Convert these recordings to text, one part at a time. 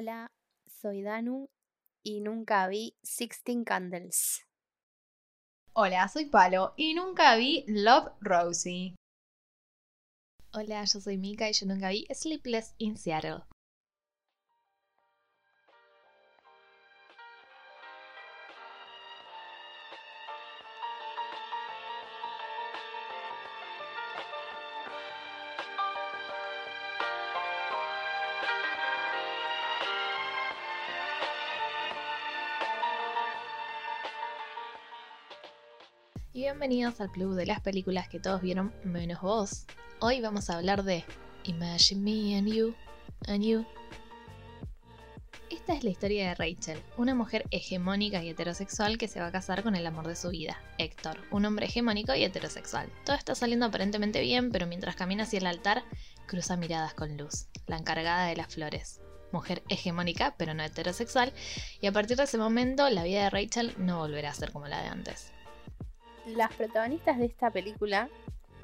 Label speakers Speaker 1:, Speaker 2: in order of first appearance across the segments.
Speaker 1: Hola, soy Danu y nunca vi Sixteen Candles.
Speaker 2: Hola, soy Palo y nunca vi Love Rosie.
Speaker 3: Hola, yo soy Mika y yo nunca vi Sleepless in Seattle. Bienvenidos al club de las películas que todos vieron menos vos. Hoy vamos a hablar de Imagine Me and You, and You. Esta es la historia de Rachel, una mujer hegemónica y heterosexual que se va a casar con el amor de su vida, Héctor, un hombre hegemónico y heterosexual. Todo está saliendo aparentemente bien, pero mientras camina hacia el altar, cruza miradas con Luz, la encargada de las flores, mujer hegemónica pero no heterosexual, y a partir de ese momento la vida de Rachel no volverá a ser como la de antes.
Speaker 1: Las protagonistas de esta película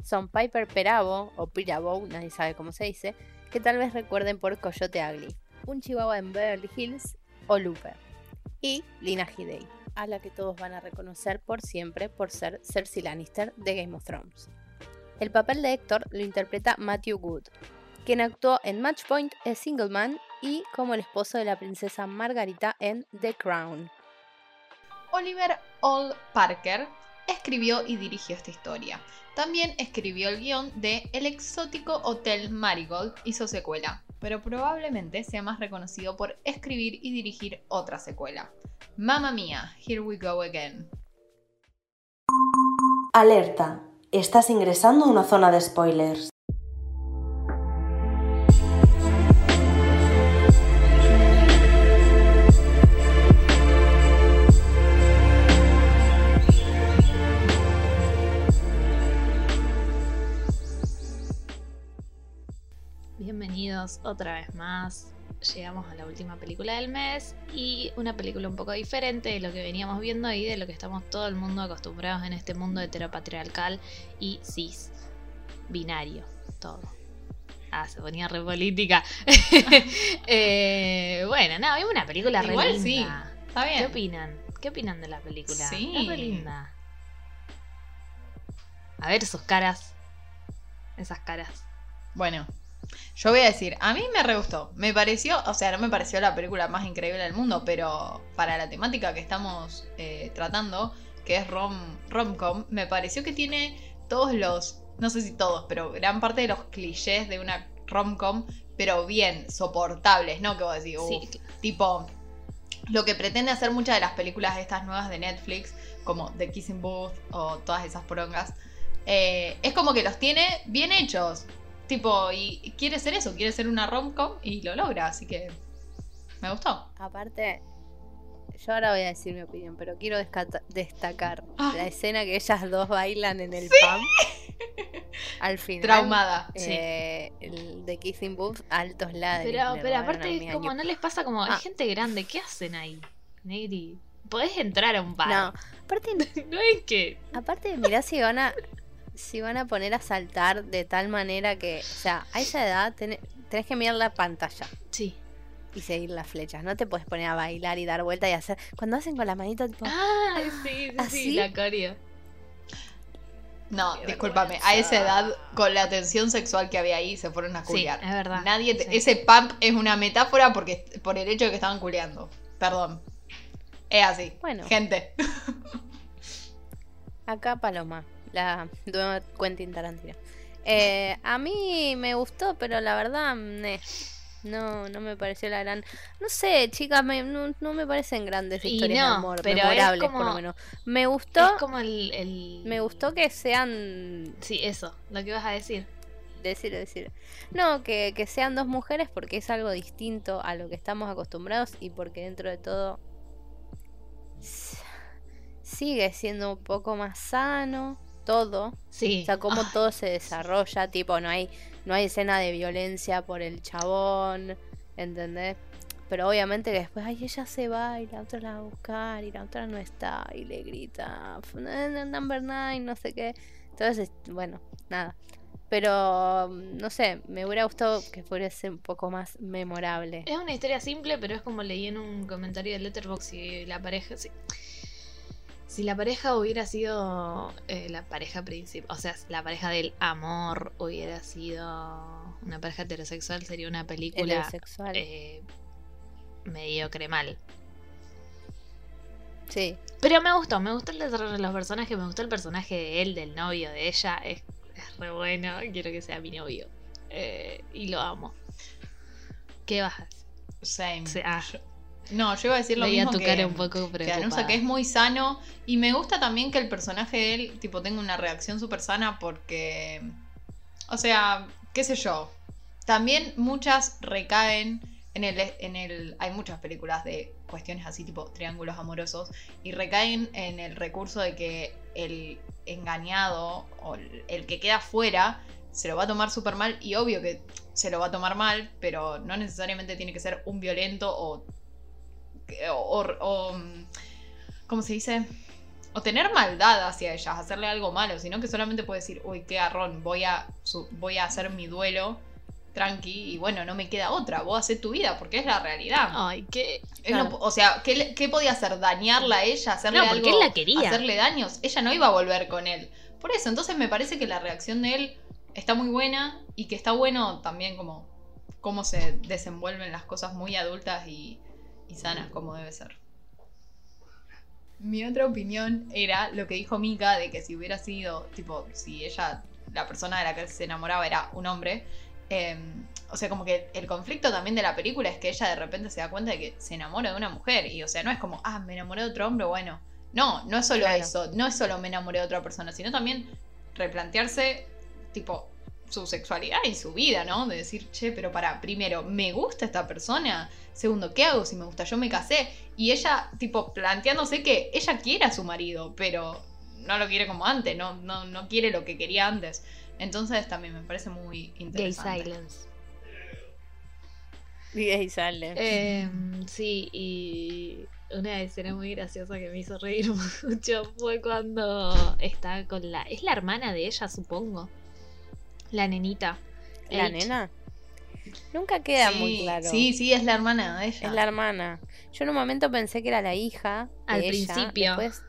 Speaker 1: son Piper Perabo, o Pirabo, nadie sabe cómo se dice, que tal vez recuerden por Coyote Ugly, un chihuahua en Beverly Hills, o Looper, y Lina Headey, a la que todos van a reconocer por siempre por ser Cersei Lannister de Game of Thrones. El papel de Héctor lo interpreta Matthew Wood, quien actuó en Matchpoint en Single Man y como el esposo de la princesa Margarita en The Crown.
Speaker 2: Oliver All Parker escribió y dirigió esta historia. También escribió el guion de El exótico Hotel Marigold y su secuela, pero probablemente sea más reconocido por escribir y dirigir otra secuela. Mamma Mía, Here We Go Again.
Speaker 4: Alerta, estás ingresando a una zona de spoilers.
Speaker 3: Otra vez más. Llegamos a la última película del mes y una película un poco diferente de lo que veníamos viendo y de lo que estamos todo el mundo acostumbrados en este mundo heteropatriarcal y cis, binario, todo. Ah, se ponía re política. Eh, bueno, nada, vimos una película re
Speaker 2: Igual
Speaker 3: linda.
Speaker 2: sí, está bien.
Speaker 3: ¿Qué opinan? ¿Qué opinan de la película?
Speaker 2: Sí.
Speaker 3: Es re linda. A ver sus caras. Esas caras.
Speaker 2: Bueno, yo voy a decir, a mí me re gustó. Me pareció, o sea, no me pareció la película más increíble del mundo, pero para la temática que estamos eh, tratando, que es rom, rom-com, me pareció que tiene todos los, no sé si todos, pero gran parte de los clichés de una rom-com, pero bien, soportables, ¿no? Que vos decís,
Speaker 3: Sí,
Speaker 2: tipo, lo que pretende hacer muchas de las películas estas nuevas de Netflix, como The Kissing Booth o todas esas prongas, eh, es como que los tiene bien hechos. Tipo, y quiere ser eso, quiere ser una rom-com y lo logra, así que me gustó.
Speaker 1: Aparte, yo ahora voy a decir mi opinión, pero quiero destacar
Speaker 2: Ah.
Speaker 1: la escena que ellas dos bailan en el PAM. Al final.
Speaker 2: Traumada.
Speaker 1: eh, el de Kissing Booth, altos ladres.
Speaker 3: Pero, pero aparte es como, no les pasa como, hay
Speaker 1: Ah.
Speaker 3: gente grande, ¿qué hacen ahí? Negri, podés entrar a un bar.
Speaker 1: No, aparte,
Speaker 3: no es que.
Speaker 1: aparte mirá si van a si van a poner a saltar de tal manera que, o sea, a esa edad tenés, tenés que mirar la pantalla
Speaker 3: Sí.
Speaker 1: y seguir las flechas. No te puedes poner a bailar y dar vuelta y hacer. Cuando hacen con la manita, tipo.
Speaker 3: Ah, sí, sí,
Speaker 1: ¿Así?
Speaker 3: sí, la coreo.
Speaker 2: No,
Speaker 3: Qué
Speaker 2: discúlpame,
Speaker 3: vergüenza.
Speaker 2: a esa edad, con la tensión sexual que había ahí, se fueron a
Speaker 3: Sí,
Speaker 2: culiar.
Speaker 3: es verdad.
Speaker 2: Nadie te-
Speaker 3: Sí.
Speaker 2: Ese pump es una metáfora porque por el hecho de que estaban culeando. Perdón. Es así.
Speaker 1: Bueno.
Speaker 2: Gente.
Speaker 1: Acá Paloma, la nueva Quentin Tarantino. Eh, a mí me gustó, pero la verdad, meh, no, no me pareció la gran. No sé, chicas, me- no, no me parecen grandes historias
Speaker 3: no,
Speaker 1: de amor,
Speaker 3: pero es
Speaker 1: memorables por
Speaker 3: como-
Speaker 1: lo menos. Me gustó,
Speaker 3: Es como el, el-
Speaker 1: me gustó que sean.
Speaker 3: Sí, eso, lo que vas a decir.
Speaker 1: Decir, decir. No, que, que sean dos mujeres porque es algo distinto a lo que estamos acostumbrados y porque dentro de todo. Sigue siendo un poco más sano todo.
Speaker 3: Sí.
Speaker 1: O sea, cómo
Speaker 3: Ay,
Speaker 1: todo se desarrolla, tipo, no hay, no hay escena de violencia por el chabón, ¿entendés? Pero obviamente que después, ay, ella se va y la otra la va a buscar y la otra no está y le grita, "F- n- number nine, no sé qué. Entonces, bueno, nada. Pero mm, no sé, me hubiera gustado que fuese un poco más memorable.
Speaker 3: Es una historia simple, pero es como leí en un comentario de Letterboxd y la pareja. Si, si la pareja hubiera sido eh, la pareja principal, o sea, la pareja del amor hubiera sido una pareja heterosexual, sería una película
Speaker 1: Heterosexual.
Speaker 3: eh, mediocre mal.
Speaker 1: Sí.
Speaker 3: Pero me gustó, me gustó el desarrollo de los personajes, me gustó el personaje de él, del novio, de ella. Es, es re bueno, quiero que sea mi novio. Eh, y lo amo. ¿Qué bajas?
Speaker 2: Same.
Speaker 3: Ah.
Speaker 2: No, yo iba a decir lo
Speaker 3: Veía
Speaker 2: mismo
Speaker 3: tu
Speaker 2: que,
Speaker 3: cara un poco
Speaker 2: que que es muy sano. Y me gusta también que el personaje de él, tipo, tenga una reacción súper sana porque. O sea, qué sé yo. También muchas recaen en el, en el. Hay muchas películas de cuestiones así, tipo triángulos amorosos. Y recaen en el recurso de que el engañado o el- el que queda fuera se lo va a tomar súper mal. Y obvio que se lo va a tomar mal, pero no necesariamente tiene que ser un violento o. o, o- ¿Cómo se dice? O tener maldad hacia ellas, hacerle algo malo, sino que solamente puede decir, uy, qué garrón, voy a, voy a hacer mi duelo tranqui y bueno, no me queda otra, vos haces tu vida, porque es la realidad.
Speaker 3: Ay, qué.
Speaker 2: No o sea, ¿qué, qué podía hacer? ¿Dañarla a ella? ¿Hacerle
Speaker 3: No,
Speaker 2: algo?
Speaker 3: él la quería.
Speaker 2: ¿Hacerle daños? Ella no iba a volver con él. Por eso, entonces me parece que la reacción de él está muy buena y que está bueno también como cómo se desenvuelven las cosas muy adultas y, y sanas como debe ser. Mi otra opinión era lo que dijo Mika de que si hubiera sido, tipo, si ella, la persona de la que se enamoraba era un hombre, eh, o sea, como que el conflicto también de la película es que ella de repente se da cuenta de que se enamora de una mujer y, o sea, no es como, ah, me enamoré de otro hombre, bueno. No, no es solo
Speaker 1: Claro.
Speaker 2: eso, no es solo me enamoré de otra persona, sino también replantearse, tipo, su sexualidad y su vida, ¿no? De decir, che, pero para, primero, ¿me gusta esta persona? Segundo, ¿qué hago si me gusta? Yo me casé. Y ella, tipo, planteándose que ella quiere a su marido, pero no lo quiere como antes, no, no, no quiere lo que quería antes. Entonces también me parece muy
Speaker 3: Gay
Speaker 2: interesante.
Speaker 3: silence.
Speaker 1: Y ahí sale.
Speaker 3: Em, sí, y una escena muy graciosa que me hizo reír mucho fue cuando está con la. Es la hermana de ella, supongo. La nenita.
Speaker 1: ¿La nena? Nunca queda
Speaker 2: Sí,
Speaker 1: muy claro.
Speaker 2: Sí, sí, es la hermana de ella.
Speaker 1: Es la hermana. Yo en un momento pensé que era la hija. de
Speaker 3: Al
Speaker 1: ella,
Speaker 3: principio.
Speaker 1: Después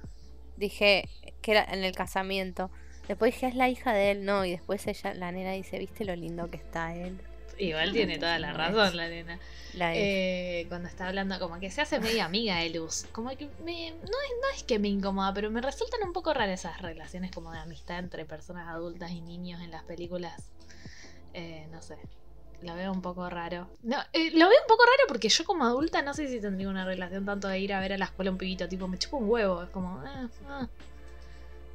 Speaker 1: dije que era en el casamiento. Después dije, es la hija de él, no. Y después ella, la nena dice, ¿viste lo lindo que está él?
Speaker 3: Igual tiene toda la razón la nena.
Speaker 1: La de-
Speaker 3: Eh, cuando está hablando, como que se hace media amiga de Luz. Como que me, no, es, no es que me incomoda, pero me resultan un poco raras esas relaciones como de amistad entre personas adultas y niños en las películas. Eh, no sé. Lo veo un poco raro. No, eh, lo veo un poco raro porque yo como adulta no sé si tendría una relación tanto de ir a ver a la escuela un pibito. Tipo, me chupa un huevo. Es como... ah, ah.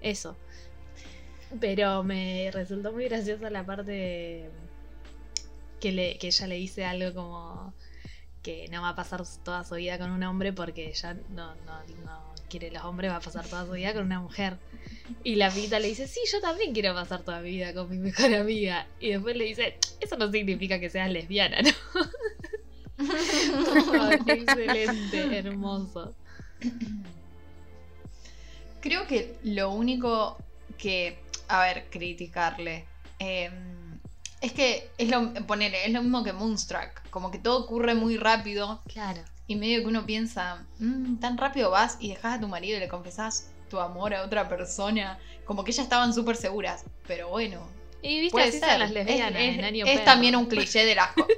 Speaker 3: Eso. Pero me resultó muy graciosa la parte que, le, que ella le dice algo como que no va a pasar toda su vida con un hombre porque ella no, no, no quiere los hombres, va a pasar toda su vida con una mujer. Y la pita le dice, sí, yo también quiero pasar toda mi vida con mi mejor amiga. Y después le dice, eso no significa que seas lesbiana, ¿no? Oh, excelente, hermoso.
Speaker 2: Creo que lo único que, a ver, criticarle, eh, es que es lo, ponele, es lo mismo que Moonstruck, como que todo ocurre muy rápido
Speaker 3: Claro.
Speaker 2: y medio que uno piensa, "Mm, tan rápido vas y dejas a tu marido y le confesás tu amor a otra persona, como que ellas estaban súper seguras, pero bueno,
Speaker 3: Y viste,
Speaker 2: puede
Speaker 3: así
Speaker 2: ser.
Speaker 3: son las
Speaker 2: Es-
Speaker 3: lesbianas
Speaker 2: es,
Speaker 3: en año
Speaker 2: es
Speaker 3: pedo.
Speaker 2: también un cliché de las cosas.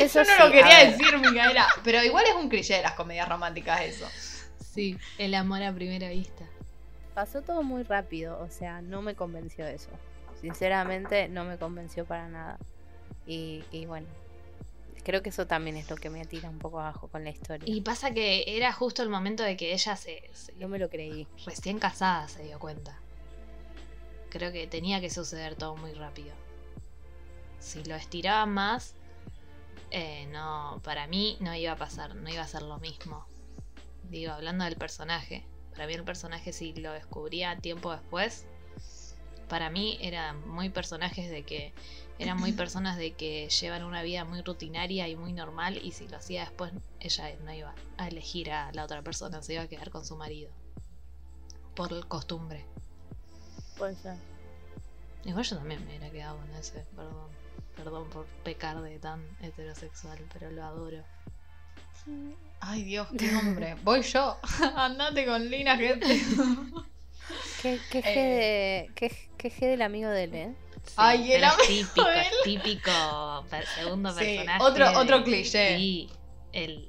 Speaker 1: Eso
Speaker 2: Yo no
Speaker 1: sí,
Speaker 2: lo quería decir, Micaela, pero igual es un cliché de las comedias románticas eso.
Speaker 3: Sí, el amor a primera vista.
Speaker 1: Pasó todo muy rápido, o sea, no me convenció eso. Sinceramente, no me convenció para nada. Y, y bueno, creo que eso también es lo que me tira un poco abajo con la historia.
Speaker 3: Y pasa que era justo el momento de que ella se, se-
Speaker 1: no me lo creí.
Speaker 3: recién casada se dio cuenta. Creo que tenía que suceder todo muy rápido. Si lo estiraba más, eh, no, para mí no iba a pasar, no iba a ser lo mismo. Digo, hablando del personaje, para mí el personaje si lo descubría tiempo después, para mí eran muy personajes de que eran muy personas de que llevan una vida muy rutinaria y muy normal y si lo hacía después ella no iba a elegir a la otra persona, se iba a quedar con su marido por costumbre.
Speaker 1: Puede ser.
Speaker 3: Igual yo también me hubiera quedado con ese, perdón. Perdón por pecar de tan heterosexual, pero lo adoro.
Speaker 2: Ay, Dios, qué hombre. Voy yo. Andate con Lina, gente.
Speaker 1: ¿Qué, qué, G de, qué, qué G del amigo de él, eh?
Speaker 3: Sí,
Speaker 2: Ay, el amigo
Speaker 3: típico,
Speaker 2: de él.
Speaker 3: es típico per- segundo
Speaker 2: Sí,
Speaker 3: personaje.
Speaker 2: otro-
Speaker 3: de-
Speaker 2: otro cliché.
Speaker 3: Sí, el,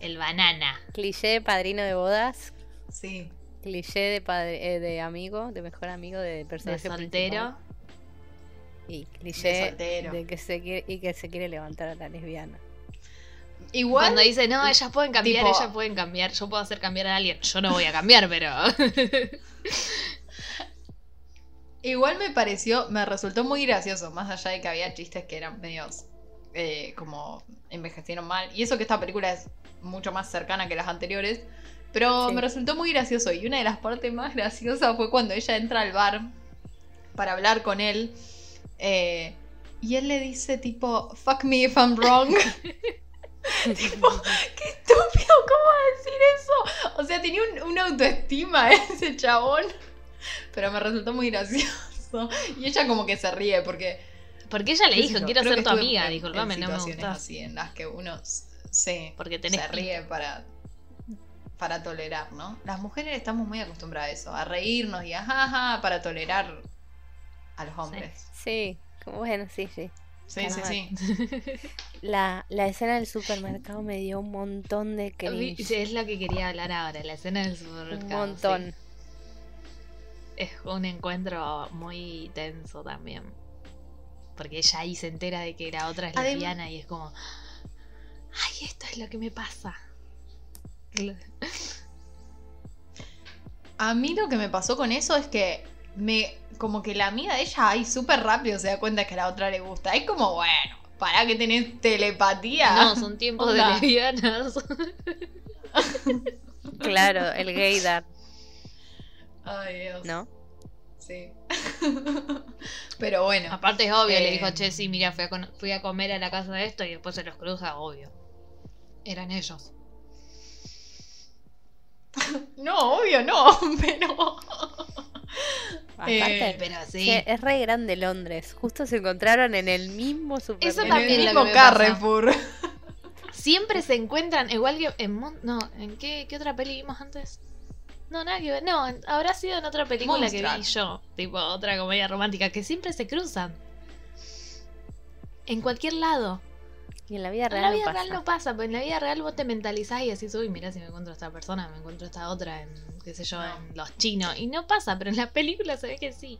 Speaker 3: el banana.
Speaker 1: Cliché de padrino de bodas,
Speaker 2: Sí.
Speaker 1: cliché de padre, eh, de amigo, de mejor amigo de
Speaker 3: De
Speaker 1: personaje
Speaker 3: soltero.
Speaker 1: principal, y
Speaker 2: De
Speaker 1: cliché
Speaker 2: soltero.
Speaker 1: de que se quiere y que se quiere levantar a la lesbiana.
Speaker 2: Igual.
Speaker 3: Cuando dice, no, ellas pueden cambiar,
Speaker 2: tipo-
Speaker 3: ellas pueden cambiar, yo puedo hacer cambiar a alguien. Yo no voy a cambiar, pero.
Speaker 2: Igual me pareció, me resultó muy gracioso, más allá de que había chistes que eran medios eh, como envejecieron mal. Y eso que esta película es mucho más cercana que las anteriores. Pero
Speaker 1: Sí.
Speaker 2: me resultó muy gracioso. Y una de las partes más graciosas fue cuando ella entra al bar para hablar con él. eh, y él le dice tipo, fuck me if I'm wrong. tipo, qué estúpido, ¿cómo va a decir eso? O sea, tenía un, una autoestima ese chabón. Pero me resultó muy gracioso. Y ella como que se ríe porque...
Speaker 3: Porque ella le dijo,
Speaker 2: yo,
Speaker 3: quiero ser tu amiga.
Speaker 2: en-
Speaker 3: Disculpame,
Speaker 2: en
Speaker 3: no me
Speaker 2: situaciones
Speaker 3: gustas.
Speaker 2: así en las que uno s- se,
Speaker 3: Porque tenés
Speaker 2: se ríe para, para tolerar, ¿no? Las mujeres estamos muy acostumbradas a eso, a reírnos y ajaja para tolerar a los hombres.
Speaker 1: Sí, como bueno, sí, sí.
Speaker 2: Sí, sí, sí.
Speaker 1: La, la escena del supermercado me dio un montón de cringe.
Speaker 3: Es lo que quería hablar ahora, la escena del
Speaker 1: un
Speaker 3: supermercado.
Speaker 1: montón.
Speaker 3: sí. Es un encuentro muy tenso también. Porque ella ahí se entera de que la otra es
Speaker 2: Adem-
Speaker 3: lesbiana y es como. Ay, esto es lo que me pasa.
Speaker 2: A mí lo que me pasó con eso es que me como que la amiga de ella ahí súper rápido se da cuenta que a la otra le gusta. Es como, bueno, para que tenés telepatía.
Speaker 3: No, son tiempos de lesbianas.
Speaker 1: Claro, el gaydar,
Speaker 2: Ay, Dios.
Speaker 1: ¿no?
Speaker 2: Sí. Pero bueno.
Speaker 3: Aparte es obvio, le
Speaker 2: Eh,
Speaker 3: dijo, che, sí, mira, fui a, fui a comer a la casa de esto y después se los cruza, obvio. Eran ellos.
Speaker 2: No, obvio no, pero.
Speaker 1: Aparte,
Speaker 2: Eh,
Speaker 3: Pero sí.
Speaker 1: que es re grande Londres. Justo se encontraron en el mismo
Speaker 3: Eso
Speaker 1: supermercado.
Speaker 2: En
Speaker 3: también
Speaker 2: el
Speaker 3: lo
Speaker 2: mismo. Carrefour.
Speaker 3: Siempre se encuentran, igual que en Mon- no, ¿en qué, qué otra peli vimos antes? No, nada que ver. No, en- habrá sido en otra película que vi yo, tipo otra comedia romántica, que siempre se cruzan. En cualquier lado.
Speaker 1: Y en la vida
Speaker 3: En
Speaker 1: real
Speaker 3: la
Speaker 1: no
Speaker 3: vida
Speaker 1: pasa.
Speaker 3: real no pasa, pero en la vida real vos te mentalizás y decís, uy, mira si me encuentro a esta persona, me encuentro a esta otra en, qué sé yo,
Speaker 2: No.
Speaker 3: en los chinos. Y no pasa, pero en la película se ve que sí.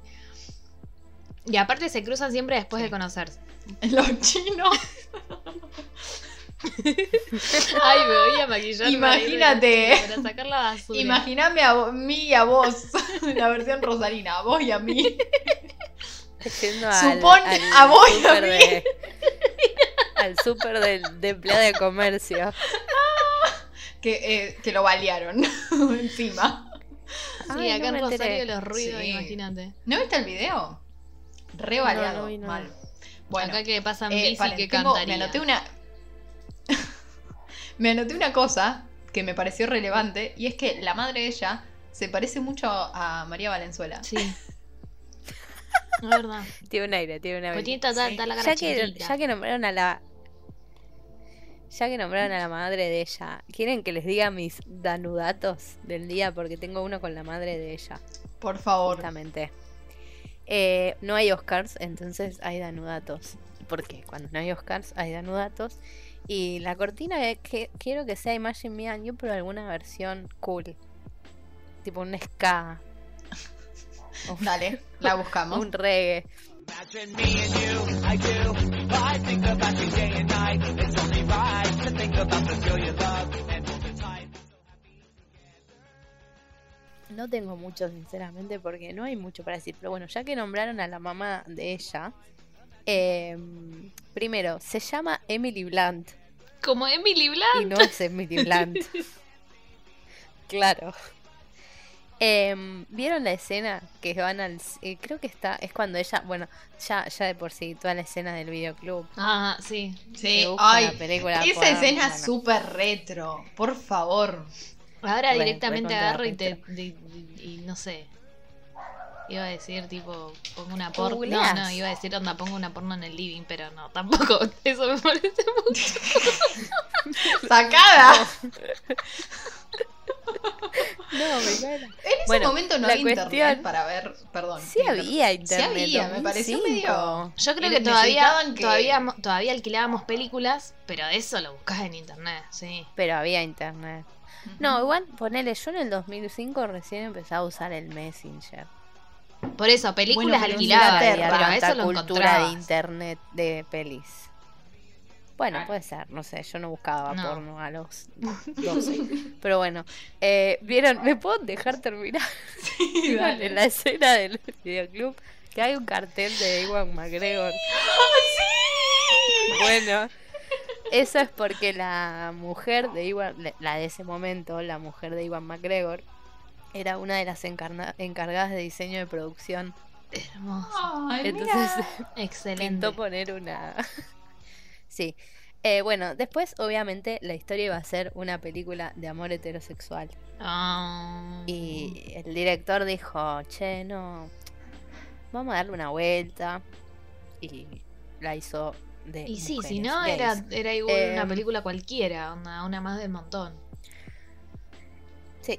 Speaker 3: Y aparte se cruzan siempre después
Speaker 2: Sí.
Speaker 3: de conocerse.
Speaker 2: Los chinos.
Speaker 3: Ay, me voy a maquillar.
Speaker 2: Imagínate.
Speaker 3: Para sacar la basura.
Speaker 2: Imagíname a mí y a vos. La versión rosarina. A vos y a mí.
Speaker 1: Yendo al-
Speaker 2: Supón
Speaker 1: al
Speaker 2: a vos y a mí.
Speaker 1: de- al súper del- de, empleada de comercio.
Speaker 2: Que, eh, que lo balearon encima.
Speaker 3: Sí,
Speaker 1: Ay,
Speaker 3: acá
Speaker 1: no
Speaker 3: en
Speaker 1: me enteré.
Speaker 3: Rosario los ruidos,
Speaker 2: Sí.
Speaker 3: imagínate.
Speaker 2: ¿No viste el video? Re baleado.
Speaker 1: no.
Speaker 2: Mal. Bueno,
Speaker 3: acá que pasan
Speaker 2: eh,
Speaker 3: bici que
Speaker 2: tengo-
Speaker 3: cantaría.
Speaker 2: me anoté una. me anoté una cosa que me pareció relevante. Y es que la madre de ella se parece mucho a María Valenzuela.
Speaker 3: Sí. Es verdad.
Speaker 1: Tiene un aire, tiene un aire.
Speaker 3: Porque tiene tanta,
Speaker 2: Sí.
Speaker 3: tanta la cara
Speaker 1: ya que, ya que nombraron a la ya que nombraron a la madre de ella, ¿quieren que les diga mis danudatos del día? Porque tengo uno con la madre de ella,
Speaker 2: Por favor.
Speaker 1: justamente. Eh, no hay Oscars, entonces hay danudatos. Porque cuando no hay Oscars hay danudatos. Y la cortina es que quiero que sea Imagine Me and You, pero alguna versión cool. Tipo un ska.
Speaker 2: Dale, la buscamos.
Speaker 1: un reggae. No tengo mucho, sinceramente, porque no hay mucho para decir. Pero bueno, ya que nombraron a la mamá de ella, eh, primero, se llama Emily Blunt
Speaker 3: Como Emily Blunt.
Speaker 1: y no es Emily Blunt. claro. Em, ¿Vieron la escena que van al... eh, creo que está... Es cuando ella... Bueno, ya, ya de por sí, toda la escena del videoclub.
Speaker 3: Ah, sí.
Speaker 2: Sí, ay.
Speaker 1: la película,
Speaker 2: Esa escena es
Speaker 1: bueno.
Speaker 2: súper retro. Por favor.
Speaker 3: Ahora
Speaker 1: Re-
Speaker 3: directamente agarro y te, y, y- y no sé. Iba a decir, tipo, pongo una porno. No, no, iba a decir, onda, pongo una porno en el living, pero no, tampoco. Eso me parece mucho.
Speaker 2: ¡Sacada!
Speaker 1: No, me cae
Speaker 2: En ese
Speaker 1: Bueno,
Speaker 2: momento no había
Speaker 1: cuestión-
Speaker 2: internet para ver. Perdón.
Speaker 1: Sí había internet.
Speaker 2: Sí había, me pareció
Speaker 1: 2005.
Speaker 2: medio.
Speaker 3: Yo creo que todavía,
Speaker 2: que-
Speaker 3: todavía, todavía alquilábamos películas, pero eso lo buscás en internet, sí.
Speaker 1: Pero había internet. No, igual, ponele, yo en el 2005 recién empezaba a usar el Messenger.
Speaker 3: Por eso, películas
Speaker 2: Bueno,
Speaker 3: alquiladas, pero eso lo
Speaker 1: cultura
Speaker 3: encontrabas.
Speaker 1: de internet de pelis. Bueno, puede ser, no sé, yo no buscaba
Speaker 3: No.
Speaker 1: porno a los 12. Pero bueno, eh, ¿vieron? ¿Me puedo dejar terminar? ¿Vieron
Speaker 2: dale.
Speaker 1: en la escena del videoclub que hay un cartel de Iwan McGregor. Bueno, eso es porque la mujer de Iwan, la de ese momento, la mujer de Iwan McGregor, era una de las encargadas de diseño de producción.
Speaker 3: Hermoso.
Speaker 2: Ay,
Speaker 1: Entonces
Speaker 2: mira.
Speaker 3: Excelente.
Speaker 1: pintó poner una. Sí. Eh, bueno, después, obviamente, la historia iba a ser una película de amor heterosexual.
Speaker 3: Ah.
Speaker 1: Y el director dijo, che, no, vamos a darle una vuelta. Y la hizo de...
Speaker 3: Y sí, si no,
Speaker 1: gays.
Speaker 3: era, era igual una
Speaker 1: Em,
Speaker 3: película cualquiera, una, una más del montón.
Speaker 1: Sí.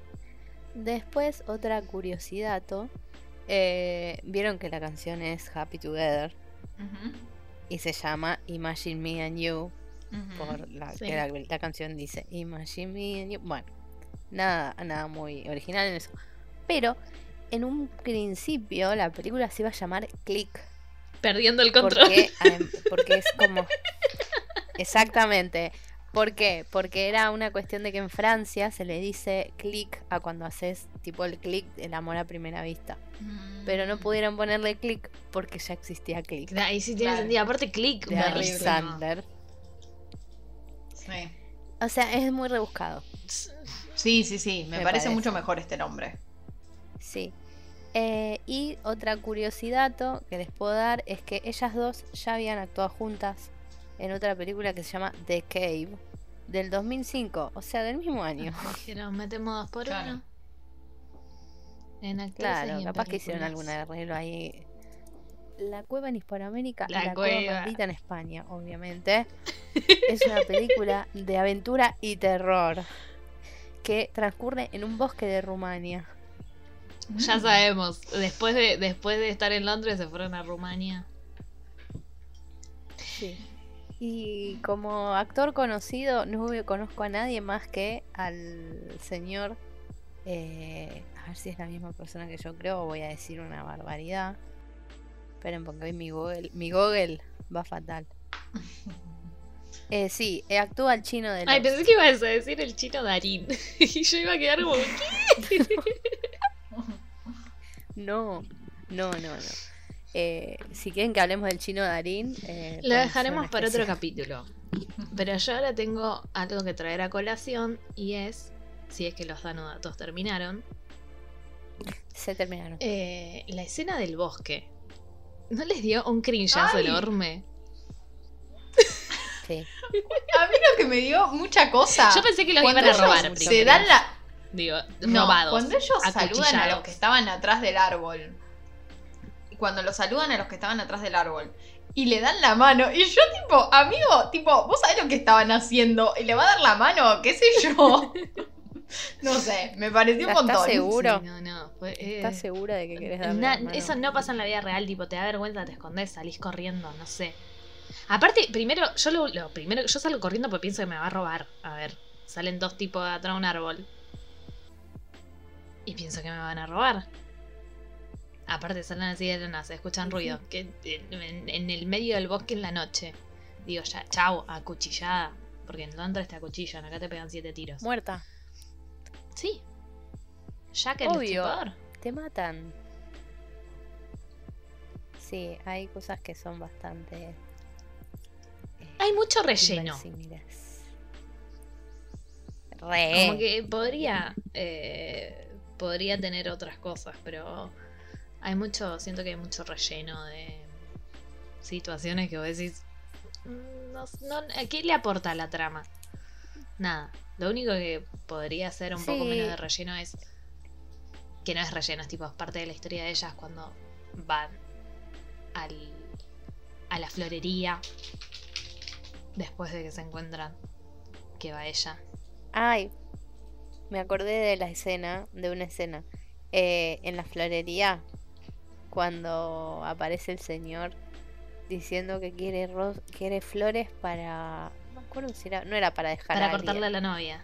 Speaker 1: Después, otra curiosidad. eh, Vieron que la canción es Happy Together y se llama Imagine Me and You. Por la,
Speaker 3: Sí.
Speaker 1: que la, la canción dice Imagine Me and You. Bueno, nada, nada muy original en eso. Pero en un principio la película se iba a llamar Click.
Speaker 3: Perdiendo el control.
Speaker 1: Porque, em, porque es como. Exactamente. ¿Por qué? Porque era una cuestión de que en Francia se le dice click a cuando haces tipo el click, el amor a primera vista. Pero no pudieron ponerle click porque ya existía click.
Speaker 3: Ahí sí tiene
Speaker 2: Claro.
Speaker 3: sentido. Aparte, click,
Speaker 1: De
Speaker 3: buenísimo.
Speaker 1: Sandler.
Speaker 2: Sí.
Speaker 1: O sea, es muy rebuscado.
Speaker 2: Sí, sí, sí. Me,
Speaker 1: Me
Speaker 2: parece,
Speaker 1: parece.
Speaker 2: mucho mejor este nombre.
Speaker 1: Sí. Eh, y otra curiosidad que les puedo dar es que ellas dos ya habían actuado juntas en otra película que se llama The Cave del 2005, o sea, del mismo año.
Speaker 3: Dijeron, metemos dos por
Speaker 2: Claro.
Speaker 3: uno. En actrices
Speaker 1: Claro,
Speaker 3: y en
Speaker 1: capaz que hicieron algún arreglo ahí. La cueva en Hispanoamérica
Speaker 3: La
Speaker 1: la cueva
Speaker 3: cueva.
Speaker 1: maldita en España, obviamente. es una película de aventura y terror que transcurre en un bosque de Rumania.
Speaker 3: Ya sabemos, después de, después de estar en Londres se fueron a Rumania.
Speaker 1: Sí. Y como actor conocido, no conozco a nadie más que al señor. eh, a ver si es la misma persona que yo creo, voy a decir una barbaridad. Esperen, porque hoy mi Google, mi Google va fatal. Eh, sí, eh, actúa el chino de
Speaker 3: Ay, pensé que ibas a decir el chino Darín. y yo iba a quedar como, ¿qué?
Speaker 1: No, no, no, no. Eh, si quieren que hablemos del chino Darín, eh,
Speaker 3: Lo dejaremos para otro capítulo. Pero yo ahora tengo algo que traer a colación y es, si es que los datos terminaron,
Speaker 1: Se terminaron.
Speaker 3: eh, la escena del bosque. ¿No les dio un cringeazo
Speaker 2: Ay.
Speaker 3: enorme?
Speaker 1: Sí.
Speaker 2: A mí lo que me dio mucha cosa.
Speaker 3: Yo pensé que los
Speaker 2: cuando
Speaker 3: iban a robar
Speaker 2: Se
Speaker 3: primero.
Speaker 2: dan la.
Speaker 3: Digo,
Speaker 2: No,
Speaker 3: robados.
Speaker 2: cuando ellos saludan a los que estaban atrás del árbol. Cuando los saludan a los que estaban atrás del árbol. Y le dan la mano. Y yo, tipo, amigo, tipo, ¿vos sabés lo que estaban haciendo? ¿Y le va a dar la mano? ¿Qué sé yo? no sé, me pareció un
Speaker 1: ¿Estás
Speaker 2: montón.
Speaker 1: seguro?
Speaker 3: Sí, no, no. fue- eh,
Speaker 1: ¿Estás segura de que querés darle
Speaker 3: na-
Speaker 1: la mano?
Speaker 3: eso no pasa en la vida real, tipo, te da vergüenza, te escondes, salís corriendo, no sé. Aparte, primero, yo lo, lo primero, yo salgo corriendo porque pienso que me va a robar. A ver, salen dos tipos de atrás de un árbol. Y pienso que me van a robar. Aparte salen así de la nada, se escuchan ruido. Que en, en el medio del bosque en la noche. Digo, ya, chau, acuchillada. Porque en Londres te acuchillan, acá te pegan siete tiros.
Speaker 1: Muerta.
Speaker 3: Sí. Jack el
Speaker 1: Obvio. Te matan. Sí, hay cosas que son bastante. eh,
Speaker 3: Hay mucho relleno.
Speaker 1: Re.
Speaker 3: Como que podría. eh, podría tener otras cosas, pero. Hay mucho. Siento que hay mucho relleno de situaciones que vos decís. "Mm, No, ¿Qué le aporta la trama? Nada. Lo único que podría ser un poco menos de relleno es. que no es relleno, es tipo es parte de la historia de ellas cuando van al, a la florería después de que se encuentran que va ella.
Speaker 1: Ay, me acordé de la escena, de una escena. eh, en la florería, cuando aparece el señor diciendo que quiere, ro- quiere flores para... No me acuerdo si era... No era para dejar
Speaker 3: Para
Speaker 1: a
Speaker 3: cortarle a la novia.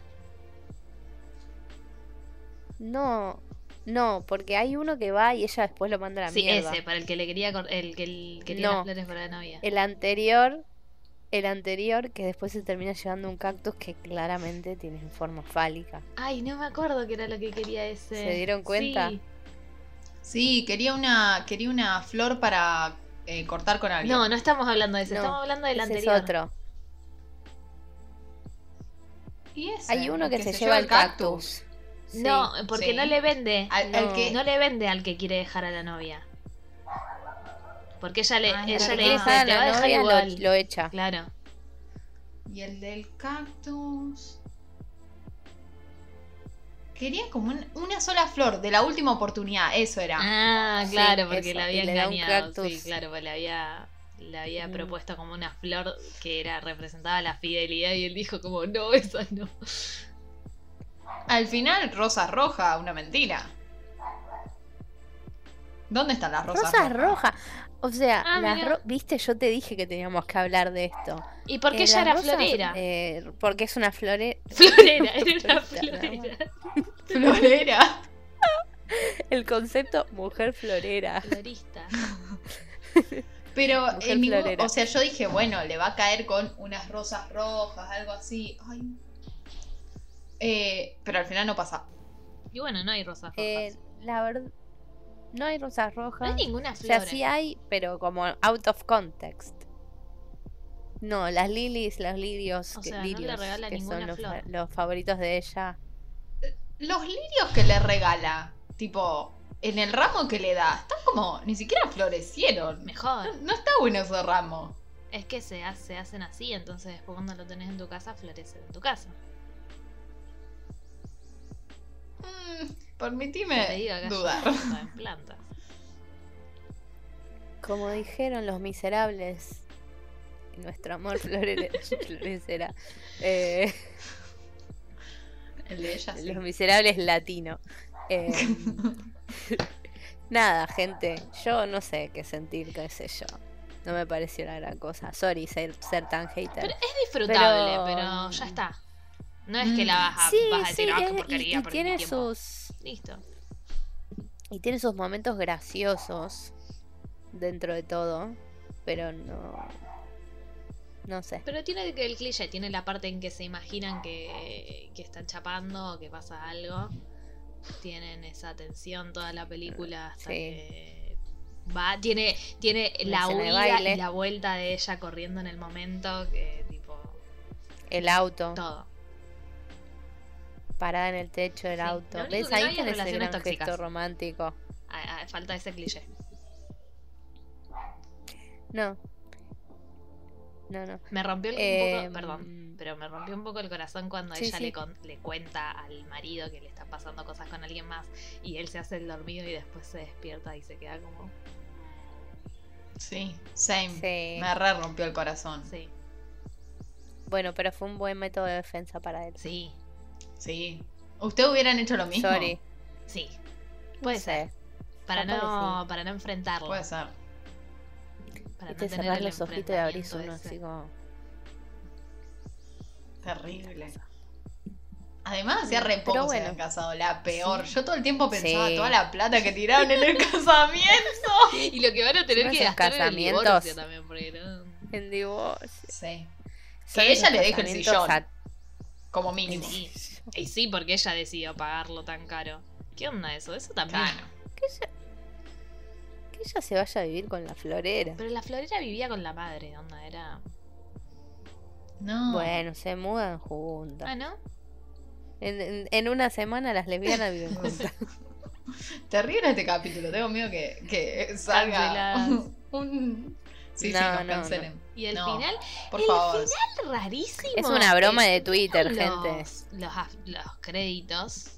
Speaker 1: No, no, porque hay uno que va y ella después lo manda a la
Speaker 3: Sí,
Speaker 1: mierda.
Speaker 3: ese, para el que le quería el que el que tiene
Speaker 1: No.
Speaker 3: las flores para la novia.
Speaker 1: El anterior, el anterior que después se termina llevando un cactus que claramente tiene forma fálica.
Speaker 3: Ay, no me acuerdo que era lo que quería ese.
Speaker 1: ¿Se dieron cuenta?
Speaker 3: Sí.
Speaker 2: Sí, quería una, quería una flor para eh, cortar con alguien.
Speaker 3: No, no estamos hablando de ese,
Speaker 1: No,
Speaker 3: estamos hablando del
Speaker 1: Ese
Speaker 3: anterior.
Speaker 1: es otro.
Speaker 2: ¿Y ese?
Speaker 1: Hay uno
Speaker 2: ¿El
Speaker 1: que, se, lleva el cactus. Sí.
Speaker 3: No, porque
Speaker 2: Sí.
Speaker 3: no le vende.
Speaker 2: Al, que...
Speaker 3: No le vende al que quiere dejar a la novia. Porque ella le,
Speaker 2: Ay,
Speaker 3: ella
Speaker 2: verdad.
Speaker 3: le dice, te va a dejar
Speaker 1: lo-
Speaker 3: igual.
Speaker 1: lo echa.
Speaker 3: Claro.
Speaker 2: Y el del cactus. Quería como un- una sola flor de la última oportunidad, eso era.
Speaker 3: Ah,
Speaker 1: Sí,
Speaker 3: claro, porque
Speaker 1: eso,
Speaker 3: la había engañado. Sí, claro, pues le había, le había
Speaker 1: Mm.
Speaker 3: propuesto como una flor que era representaba la fidelidad y él dijo como, no, esa no.
Speaker 2: Al final, rosa roja, una mentira. ¿Dónde están las rosas
Speaker 1: Rosas
Speaker 2: rojas?
Speaker 1: rojas. O sea,
Speaker 3: Ah,
Speaker 1: las ro- viste, yo te dije que teníamos que hablar de esto.
Speaker 3: ¿Y por qué
Speaker 1: Eh,
Speaker 3: ella era
Speaker 1: rosas,
Speaker 3: florera?
Speaker 1: eh, porque es una flore...
Speaker 3: Florera, era una
Speaker 1: Florera,
Speaker 3: florera.
Speaker 1: El concepto mujer florera.
Speaker 3: Florista.
Speaker 2: Pero
Speaker 1: Mujer
Speaker 2: en ningún-
Speaker 1: florera.
Speaker 2: o sea, yo dije, bueno, le va a caer con unas rosas rojas, algo así. Ay. Eh, pero al final no pasa.
Speaker 3: Y bueno, no hay rosas rojas.
Speaker 1: Eh, la verdad, no hay rosas
Speaker 3: no
Speaker 1: rojas.
Speaker 3: hay ninguna
Speaker 1: O
Speaker 3: flor.
Speaker 1: sea, sí hay, pero como out of context. No, las lilies, los lirios,
Speaker 3: O
Speaker 1: que,
Speaker 3: sea, no le
Speaker 1: lirios,
Speaker 3: regala
Speaker 1: que son los,
Speaker 3: flor.
Speaker 1: los favoritos de ella.
Speaker 2: Los lirios que le regala, tipo, en el ramo que le da, están como, ni siquiera florecieron.
Speaker 3: Mejor.
Speaker 2: No, no está bueno ese ramo.
Speaker 3: Es que se, ha- se hacen así, entonces después cuando lo tenés en tu casa, florecen en tu casa.
Speaker 2: Mm, permitime dudar.
Speaker 3: en plantas.
Speaker 1: Como dijeron los miserables, nuestro amor florere- florecerá. Eh,
Speaker 2: El de ella sí.
Speaker 1: Los miserables latino. Eh, nada, gente. Yo no sé qué sentir, qué sé yo. No me pareció la gran cosa. Sorry ser, ser tan hater.
Speaker 3: Pero es disfrutable, pero,
Speaker 1: Pero-
Speaker 3: ya está. No es que la vas a,
Speaker 1: sí,
Speaker 3: vas a
Speaker 1: sí,
Speaker 3: decir, ah, qué
Speaker 1: es- y-
Speaker 3: porquería,
Speaker 1: y, tiene
Speaker 3: tiempo".
Speaker 1: sus
Speaker 3: Listo.
Speaker 1: y tiene sus momentos graciosos dentro de todo, pero no no sé.
Speaker 3: Pero tiene que el cliché, tiene la parte en que se imaginan que, que están chapando o que pasa algo. Tienen esa tensión toda la película hasta
Speaker 1: Sí.
Speaker 3: que va. Tiene, tiene
Speaker 1: La
Speaker 3: huida y la vuelta de ella corriendo en el momento que tipo
Speaker 1: El auto,
Speaker 3: todo.
Speaker 1: Parada en el techo del
Speaker 3: Sí,
Speaker 1: auto. ¿Ves?
Speaker 3: no
Speaker 1: Ahí
Speaker 3: es
Speaker 1: tenés el gran
Speaker 3: tóxicas.
Speaker 1: gesto romántico.
Speaker 3: A- a- falta ese cliché.
Speaker 1: No. No, no.
Speaker 3: Me rompió el, un
Speaker 1: Em,
Speaker 3: poco, perdón, pero me rompió un poco el corazón cuando
Speaker 1: Sí,
Speaker 3: ella
Speaker 1: sí.
Speaker 3: Le, con- le cuenta al marido que le están pasando cosas con alguien más y él se hace el dormido y después se despierta y se queda como,
Speaker 2: Sí, same.
Speaker 1: Sí.
Speaker 2: Me re rompió el corazón.
Speaker 3: sí,
Speaker 1: Bueno, pero fue un buen método de defensa para él.
Speaker 3: sí,
Speaker 2: Sí. ¿Ustedes hubieran hecho lo mismo?
Speaker 1: Sorry.
Speaker 3: sí. Puede ser. Para
Speaker 1: capaz
Speaker 3: no, para no enfrentarlo.
Speaker 2: Puede ser.
Speaker 3: Para
Speaker 1: Y
Speaker 3: no
Speaker 1: te
Speaker 3: el
Speaker 1: los ojitos y abrís uno
Speaker 3: ese.
Speaker 1: así como.
Speaker 2: Terrible. Además, hacía re
Speaker 1: Pero
Speaker 2: poco se
Speaker 1: bueno.
Speaker 2: habían casado, la peor. Yo todo el tiempo pensaba
Speaker 1: Sí.
Speaker 2: toda la plata que tiraron en el casamiento.
Speaker 3: Y lo que van a tener que gastar en el divorcio también, porque no...
Speaker 1: En divorcio.
Speaker 2: Sí. Que ella le deje el sillón.
Speaker 1: a-
Speaker 2: Como mínimo.
Speaker 3: Sí. Y sí, porque ella decidió pagarlo tan caro. ¿Qué onda eso? Eso también.
Speaker 2: Claro.
Speaker 1: Que ella, que ella se vaya a vivir con la florera.
Speaker 3: Pero la florera vivía con la madre, onda, era...
Speaker 2: No.
Speaker 1: Bueno, se mudan juntas.
Speaker 3: Ah, ¿no?
Speaker 1: En, en- en una semana las lesbianas viven juntas.
Speaker 2: Terrible este capítulo. Tengo miedo que, que salga un. Sí,
Speaker 1: No,
Speaker 2: sí, nos
Speaker 1: no,
Speaker 2: cancelen.
Speaker 3: Y el
Speaker 2: No,
Speaker 3: final,
Speaker 2: Por
Speaker 3: el
Speaker 2: favor.
Speaker 3: rarísimo.
Speaker 1: Es una broma de Twitter,
Speaker 3: los-
Speaker 1: gente.
Speaker 3: Los, los créditos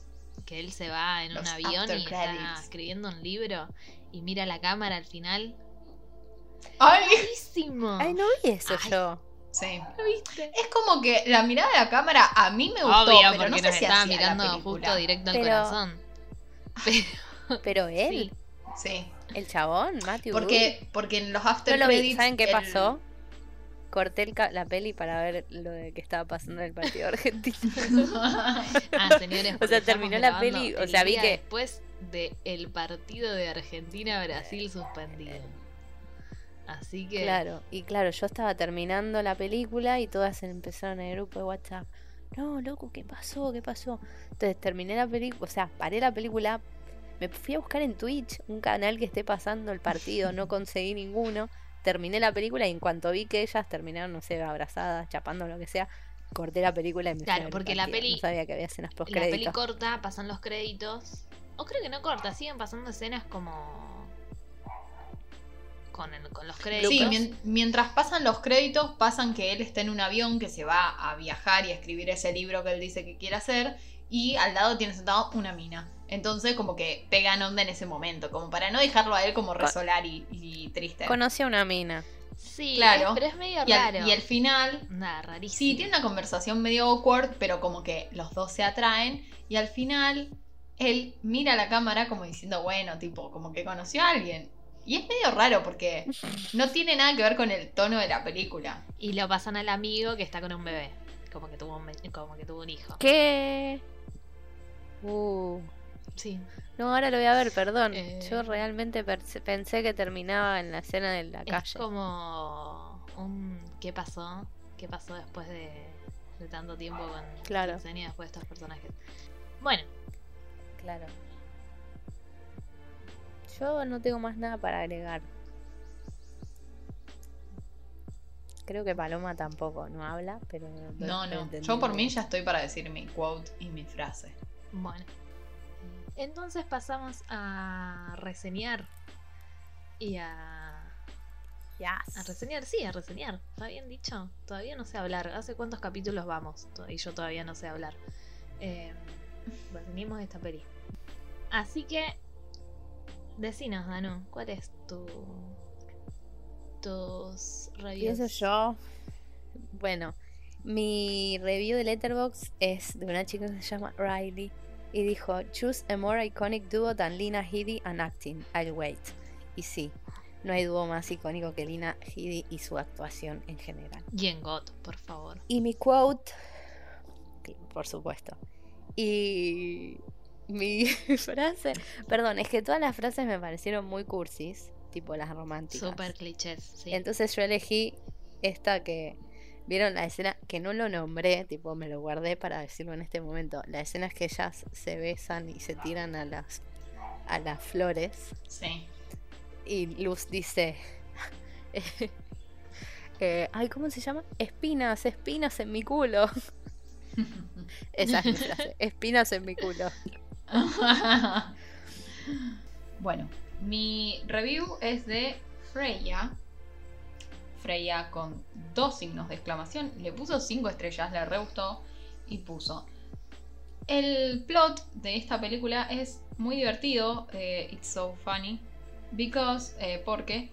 Speaker 3: que él se va en
Speaker 2: Los
Speaker 3: un avión y está
Speaker 2: credits.
Speaker 3: escribiendo un libro y mira la cámara al final.
Speaker 2: Ay,
Speaker 3: ¡Buenísimo!
Speaker 1: Ay, no vi eso
Speaker 3: Ay.
Speaker 1: yo.
Speaker 2: sí.
Speaker 3: ¿Lo viste?
Speaker 2: Es como que la mirada de la cámara a mí me gustó,
Speaker 3: Obvio,
Speaker 2: pero
Speaker 3: porque
Speaker 2: no sé
Speaker 3: nos
Speaker 2: si
Speaker 3: estaba mirando justo directo al
Speaker 1: Pero-
Speaker 3: corazón.
Speaker 1: Pero él,
Speaker 2: Sí,
Speaker 1: el chabón, Matthew
Speaker 2: porque, porque en los after
Speaker 1: No lo vi. ¿Saben qué
Speaker 2: el-
Speaker 1: pasó? Corté el la peli para ver lo de que estaba pasando en el partido argentino.
Speaker 3: Ah, señores,
Speaker 1: O sea, terminó la peli, o sea, vi que-
Speaker 3: después del partido de Argentina-Brasil suspendido. Así que.
Speaker 1: Claro, y claro, yo estaba terminando la película y todas empezaron en el grupo de WhatsApp. No, loco, ¿qué pasó? ¿Qué pasó? Entonces terminé la película, o sea, paré la película, me fui a buscar en Twitch un canal que esté pasando el partido, no conseguí ninguno. Terminé la película y en cuanto vi que ellas terminaron, no sé, abrazadas, chapando lo que sea, corté la película y me fui
Speaker 3: Claro, porque la peli-
Speaker 1: No sabía que había escenas post
Speaker 3: La peli corta, pasan los créditos. O creo que no corta, siguen pasando escenas como. Con, el- con los créditos.
Speaker 2: Sí, mien- mientras pasan los créditos, pasan que él está en un avión que se va a viajar y a escribir ese libro que él dice que quiere hacer. Y al lado tiene sentado una mina. Entonces, como que pegan onda en ese momento, como para no dejarlo a él como resolar y, y triste.
Speaker 1: Conocí a una mina.
Speaker 3: Sí,
Speaker 2: Claro.
Speaker 3: es- pero es medio
Speaker 2: y, al,
Speaker 3: raro.
Speaker 2: y al final,
Speaker 3: Nada, rarísimo.
Speaker 2: sí, tiene una conversación medio awkward, pero como que los dos se atraen. Y al final, él mira a la cámara como diciendo, bueno, tipo, como que conoció a alguien. Y es medio raro porque no tiene nada que ver con el tono de la película.
Speaker 3: Y lo pasan al amigo que está con un bebé. Como que tuvo un, como que tuvo un hijo.
Speaker 1: ¿Qué? Uh.
Speaker 3: Sí.
Speaker 1: No, ahora lo voy a ver, perdón.
Speaker 3: Eh.
Speaker 1: Yo realmente perce- pensé que terminaba en la escena de la
Speaker 3: Es
Speaker 1: calle.
Speaker 3: como un ¿qué pasó? ¿Qué pasó después de, de tanto tiempo con
Speaker 1: Claro.
Speaker 3: 15 años después de estos personajes? Bueno,
Speaker 1: Claro. Yo no tengo más nada para agregar. Creo que Paloma tampoco no habla, pero...
Speaker 2: No, no.
Speaker 1: entendí
Speaker 2: Yo por mí ya estoy para decir mi quote y mi frase.
Speaker 3: bueno. Entonces pasamos a reseñar y a A reseñar, sí, a reseñar. ¿Está bien dicho? Todavía no sé hablar. ¿Hace cuántos capítulos vamos? Y yo todavía no sé hablar. Eh, reseñemos esta peli. Así que, decinos, Danu, ¿cuál es tu. tus reviews?
Speaker 1: Pienso yo. Bueno, mi review de Letterboxd es de una chica que se llama Riley. Y dijo: Choose a more iconic duo than Lina Headey and acting. I'll wait. Y sí, no hay dúo más icónico que Lina Headey y su actuación en general.
Speaker 3: Y en GOT, por favor.
Speaker 1: Y mi quote, por supuesto. Y mi frase, perdón, es que todas las frases me parecieron muy cursis, tipo las románticas.
Speaker 3: Super clichés, sí.
Speaker 1: Entonces yo elegí esta que vieron la escena que no lo nombré, tipo me lo guardé para decirlo en este momento. La escena es que ellas se besan y se tiran a las a las flores
Speaker 2: Sí.
Speaker 1: y Luz dice eh, ay, ¿cómo se llama? Espinas, espinas en mi culo. Esa es mi frase, espinas en mi culo.
Speaker 2: bueno, mi review es de Freya. Freya con dos signos de exclamación. Le puso cinco estrellas, le re gustó. Y puso. El plot de esta película es muy divertido. eh, it's so funny. Because, eh, porque.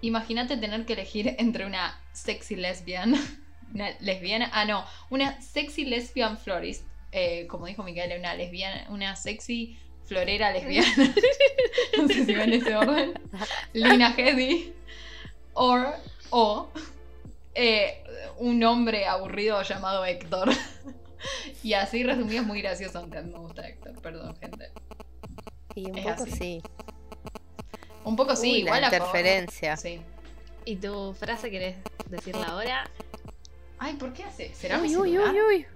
Speaker 2: Imagínate tener que elegir entre una sexy lesbian. Una lesbiana. Ah, no. Una sexy lesbian florist. eh, como dijo Micaela, una lesbiana. Una sexy florera lesbiana. no sé si ese orden. Lina Headey. Or, o eh, un hombre aburrido llamado Héctor. y así resumido es muy gracioso, aunque a mí me gusta Héctor. Perdón, gente.
Speaker 1: Y un
Speaker 2: Es
Speaker 1: poco
Speaker 2: así.
Speaker 1: sí.
Speaker 2: Un poco sí,
Speaker 1: Uy,
Speaker 2: igual
Speaker 1: la interferencia.
Speaker 2: Sí.
Speaker 3: ¿Y tu frase querés decirla ahora?
Speaker 2: Ay, ¿por qué hace? ¿Será
Speaker 1: Uy,
Speaker 2: mi
Speaker 1: uy, uy, uy.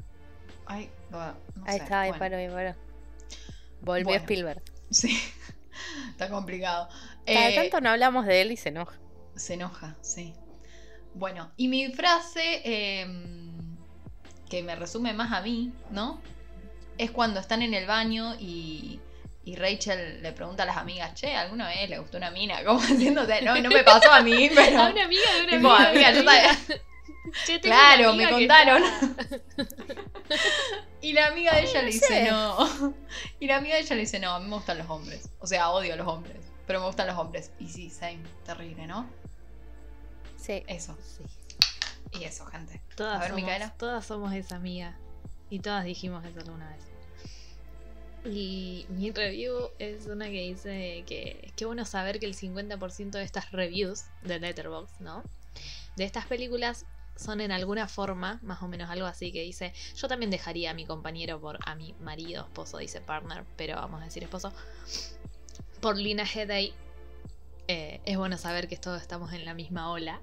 Speaker 2: Ay, no, no
Speaker 1: Ahí
Speaker 2: sé.
Speaker 1: está, ahí
Speaker 2: Bueno,
Speaker 1: paró, ahí paró. Volvió
Speaker 2: Bueno.
Speaker 1: Spielberg.
Speaker 2: Sí. Está complicado.
Speaker 1: Cada
Speaker 2: Eh,
Speaker 1: tanto no hablamos de él y se enoja.
Speaker 2: Se enoja, sí. Bueno, y mi frase em, que me resume más a mí, ¿no? Es cuando están en el baño y, y Rachel le pregunta a las amigas, che, ¿alguna vez le gustó una mina? Como haciéndose, no, no me pasó a mí, pero...
Speaker 3: A una amiga de una
Speaker 2: tipo,
Speaker 3: amiga.
Speaker 2: yo sabía-
Speaker 3: Che,
Speaker 2: Claro, me contaron. Y la amiga de ella le dice
Speaker 1: sé.
Speaker 2: no. Y la amiga de ella le dice no, a mí me gustan los hombres. O sea, odio a los hombres. Pero me gustan los hombres. Y sí, same. Terrible, ¿no?
Speaker 1: Sí.
Speaker 2: Eso.
Speaker 1: Sí.
Speaker 2: Y eso, gente.
Speaker 3: Todas,
Speaker 2: A ver,
Speaker 3: somos,
Speaker 2: Micaela.
Speaker 3: todas somos esa amiga. Y todas dijimos eso alguna vez. Y mi review es una que dice que qué bueno saber que el 50% de estas reviews de Letterboxd, ¿no? De estas películas son en alguna forma, más o menos algo así, que dice, yo también dejaría a mi compañero por, a mi marido, esposo, dice partner, pero vamos a decir esposo, por Lina Headey. Eh, es bueno saber que todos estamos en la misma ola.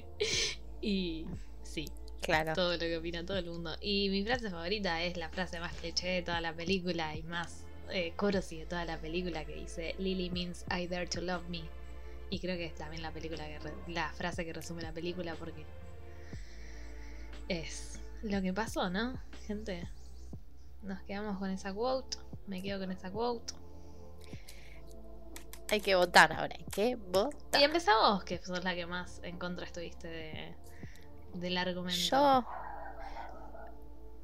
Speaker 3: y sí,
Speaker 1: Claro.
Speaker 3: todo lo que opina todo el mundo. Y mi frase favorita es la frase más cliché de toda la película y más eh, de toda la película que dice Lily means I dare to love me. Y creo que es también la película que re- la frase que resume la película porque es lo que pasó, ¿no? Gente, nos quedamos con esa quote. Me quedo con esa quote.
Speaker 1: Hay que votar ahora. Hay que votar.
Speaker 3: Y empezamos, que sos la que más en contra estuviste de, del argumento.
Speaker 1: Yo.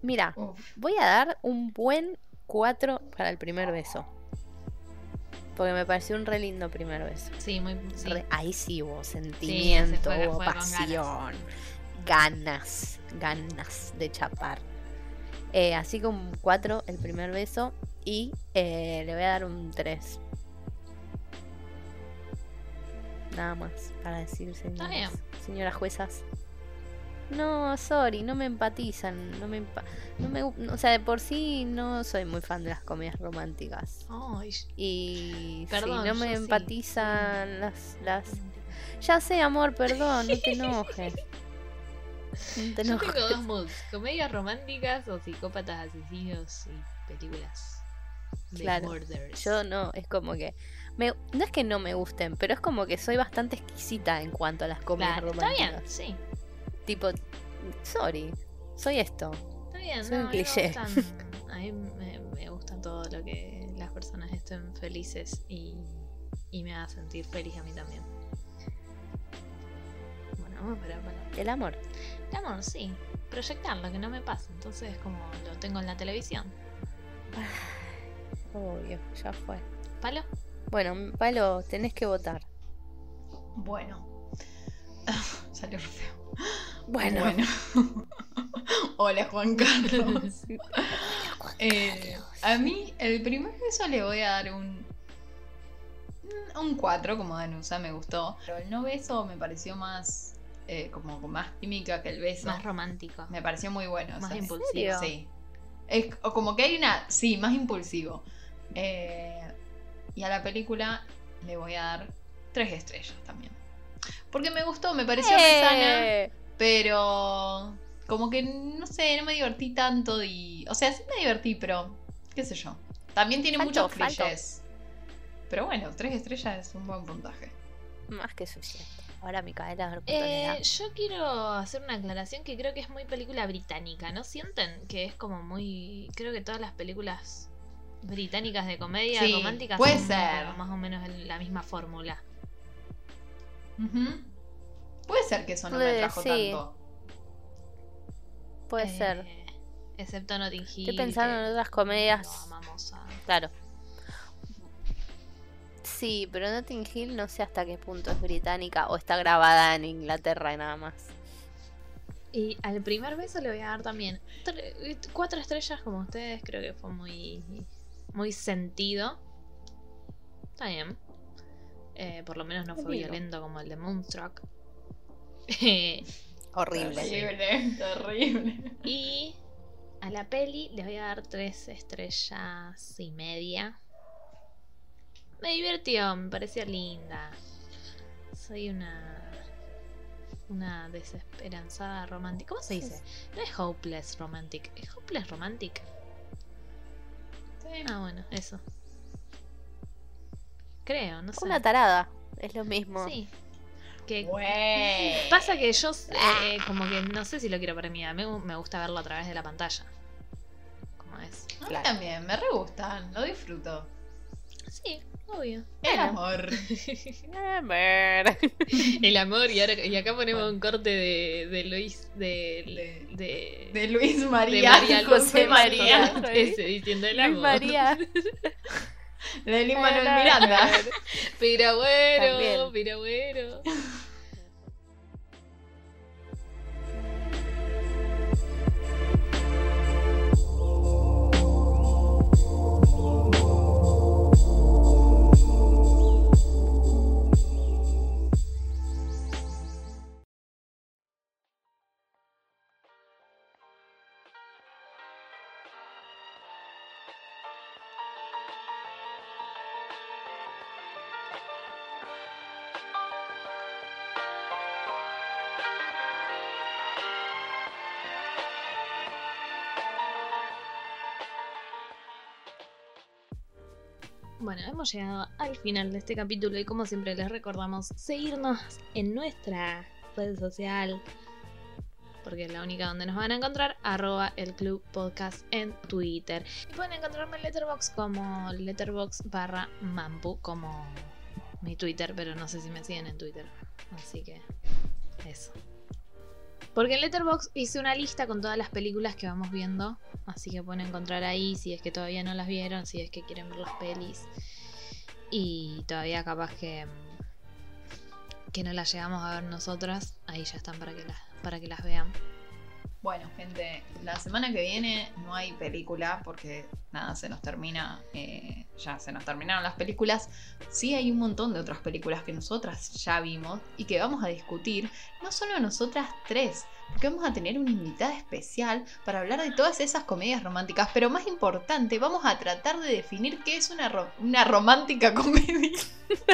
Speaker 1: Mira,
Speaker 2: Uf.
Speaker 1: voy a dar un buen 4 para el primer beso. Porque me pareció un re lindo primer beso.
Speaker 3: Sí, muy. sí.
Speaker 1: Re- ahí sí hubo sentimiento,
Speaker 3: fue-
Speaker 1: hubo
Speaker 3: fue
Speaker 1: pasión, ganas. ganas, de chapar. Eh, así que un 4 el primer beso y eh, le voy a dar un 3. Nada más para decir, señoras, señoras juezas. No, sorry, no me empatizan, no me, empa- no me, o sea, de por sí no soy muy fan de las comedias románticas.
Speaker 3: Ay,
Speaker 1: Y
Speaker 3: Perdón,
Speaker 1: si no me
Speaker 3: yo sí.
Speaker 1: empatizan las, las... Ya sé, amor, perdón, no te enojes. No te
Speaker 3: Yo
Speaker 1: enojes.
Speaker 3: tengo dos moods, comedias románticas o psicópatas asesinos y películas de
Speaker 1: Claro,
Speaker 3: murders.
Speaker 1: Yo no, es como que... Me, no es que no me gusten, pero es como que soy bastante exquisita en cuanto a las comedias
Speaker 3: Claro, está bien, sí,
Speaker 1: Tipo, sorry, soy esto.
Speaker 3: está bien.
Speaker 1: Soy
Speaker 3: no,
Speaker 1: un
Speaker 3: a me
Speaker 1: cliché.
Speaker 3: gustan- a mí me, me gusta todo lo que las personas estén felices y, y me haga sentir feliz a mí también. Bueno, vamos para, para
Speaker 1: El amor.
Speaker 3: el amor, sí. Proyectarlo, que no me pase. Entonces, como lo tengo en la televisión.
Speaker 1: Obvio, ya fue.
Speaker 3: ¿Palo?
Speaker 1: Bueno, Palo, tenés que votar.
Speaker 2: Bueno. Salió feo.
Speaker 1: Bueno,
Speaker 2: Hola Juan Carlos. Eh, a mí el primer beso le voy a dar un un 4 como Danusa, me gustó. Pero el no beso me pareció más eh, como más química que el beso.
Speaker 3: Más romántico.
Speaker 2: Me pareció muy bueno.
Speaker 3: Más impulsivo.
Speaker 2: Sí. Es o como que hay una. Sí, más impulsivo. Eh, y a la película le voy a dar tres estrellas también. Porque me gustó, me pareció sana,
Speaker 1: ¡Eh!
Speaker 2: pero como que no sé, no me divertí tanto y. O sea, sí me divertí, pero. qué sé yo. También tiene muchos clichés. Pero bueno, tres estrellas es un buen puntaje.
Speaker 1: Más que suficiente. Ahora Micaela.
Speaker 3: Eh, yo quiero hacer una aclaración que creo que es muy película británica, ¿no sienten? Que es como muy... Creo que todas las películas británicas de comedia
Speaker 2: Sí,
Speaker 3: romántica
Speaker 2: puede
Speaker 3: son
Speaker 2: ser.
Speaker 3: más o menos la misma fórmula.
Speaker 2: Puede ser que eso no me
Speaker 1: Puede,
Speaker 2: atrajo
Speaker 1: sí.
Speaker 2: tanto.
Speaker 1: Puede
Speaker 3: Eh,
Speaker 1: ser.
Speaker 3: Excepto Notting Hill.
Speaker 1: Estoy pensando
Speaker 3: que
Speaker 1: en otras comedias.
Speaker 3: lo amamos a-
Speaker 1: Claro. Sí, pero Notting Hill no sé hasta qué punto es británica o está grabada en Inglaterra y nada más.
Speaker 3: Y al primer beso le voy a dar también tre- cuatro estrellas como ustedes. Creo que fue muy, muy sentido. Está bien. Eh, por lo menos no fue violento como el de Moonstruck.
Speaker 1: Horrible.
Speaker 2: Terrible, terrible.
Speaker 3: y a la peli le voy a dar tres estrellas y media. Me divirtió, me pareció linda. Soy una. Una desesperanzada romántica. ¿Cómo se dice? No es hopeless romantic. ¿Es hopeless romantic? Ah, bueno, eso. Creo, no sé.
Speaker 1: Una tarada. Es lo mismo.
Speaker 3: Sí. Que
Speaker 2: Güey.
Speaker 3: pasa que yo eh, como que no sé si lo quiero para mí. A mí me gusta verlo a través de la pantalla. Como es.
Speaker 2: A mí
Speaker 1: Claro.
Speaker 2: también, me re gustan, lo disfruto.
Speaker 3: Sí, Obvio.
Speaker 2: El amor.
Speaker 1: Amor.
Speaker 3: El amor, y, ahora, y acá ponemos un corte de, de Luis, de,
Speaker 2: De-
Speaker 3: de,
Speaker 2: Luis
Speaker 3: de
Speaker 2: María.
Speaker 3: María
Speaker 2: José María.
Speaker 3: María, ese, diciendo el
Speaker 1: Luis
Speaker 3: amor.
Speaker 1: María.
Speaker 2: De Lin Manuel Miranda.
Speaker 3: Pero bueno, pero bueno. Hemos llegado al final de este capítulo y como siempre les recordamos seguirnos en nuestra red social, porque es la única donde nos van a encontrar, arroba el club podcast en Twitter. Y pueden encontrarme en Letterbox como letterbox barra mampu, como mi Twitter, pero no sé si me siguen en Twitter. Así que eso. Porque en Letterbox hice una lista con todas las películas que vamos viendo. Así que pueden encontrar ahí si es que todavía no las vieron, si es que quieren ver las pelis. Y todavía capaz que, que no las llegamos a ver nosotras. Ahí ya están para que las, para que las vean.
Speaker 2: Bueno, gente, la semana que viene no hay película porque nada, se nos termina, eh, ya se nos terminaron las películas. Sí hay un montón de otras películas que nosotras ya vimos y que vamos a discutir, no solo nosotras tres, porque vamos a tener una invitada especial para hablar de todas esas comedias románticas, pero más importante, vamos a tratar de definir qué es una, ro- una romántica comedia.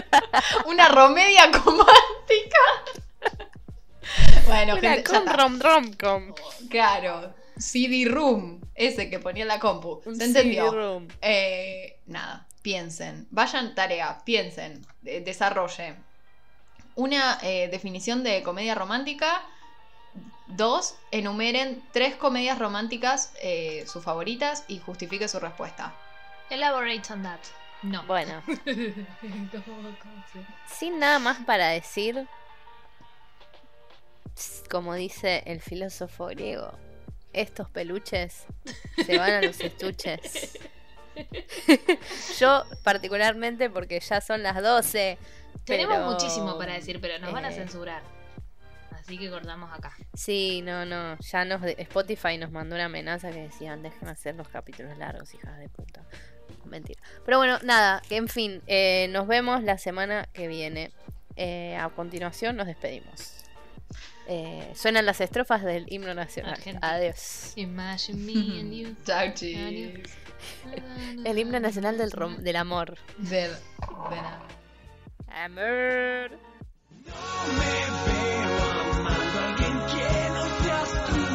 Speaker 2: una romedia romántica. Bueno,
Speaker 1: Una
Speaker 2: gente,
Speaker 1: rom rom com.
Speaker 2: Claro, CD Room, ese que ponía en la compu.
Speaker 1: Un
Speaker 2: ¿Se entendió?
Speaker 1: CD-room.
Speaker 2: Eh, nada, piensen, vayan tarea, piensen, de- desarrollen. Una eh, definición de comedia romántica. Dos, enumeren tres comedias románticas, eh, sus favoritas, y justifique su respuesta.
Speaker 3: Elaborate on that. No.
Speaker 1: Bueno,
Speaker 3: ¿Cómo- cómo se-
Speaker 1: sin nada más para decir, como dice el filósofo griego, estos peluches se van a los estuches. Yo particularmente porque ya son las 12.
Speaker 3: Tenemos
Speaker 1: pero,
Speaker 3: muchísimo para decir, pero nos van a
Speaker 1: eh,
Speaker 3: censurar. Así que cortamos acá.
Speaker 1: Sí, no, no. Ya nos Spotify nos mandó una amenaza que decían dejen hacer los capítulos largos, hijas de puta. Mentira. Pero bueno, nada, que en fin, eh, nos vemos la semana que viene. Eh, a continuación nos despedimos. Eh, suenan las estrofas del himno nacional.
Speaker 3: Argentina.
Speaker 1: Adiós.
Speaker 3: Imagine me and you.
Speaker 2: Talk to you.
Speaker 1: El himno nacional del, rom del amor.
Speaker 2: Del, del amor.
Speaker 1: Amor.
Speaker 5: No me veo amando a alguien que no seas tú.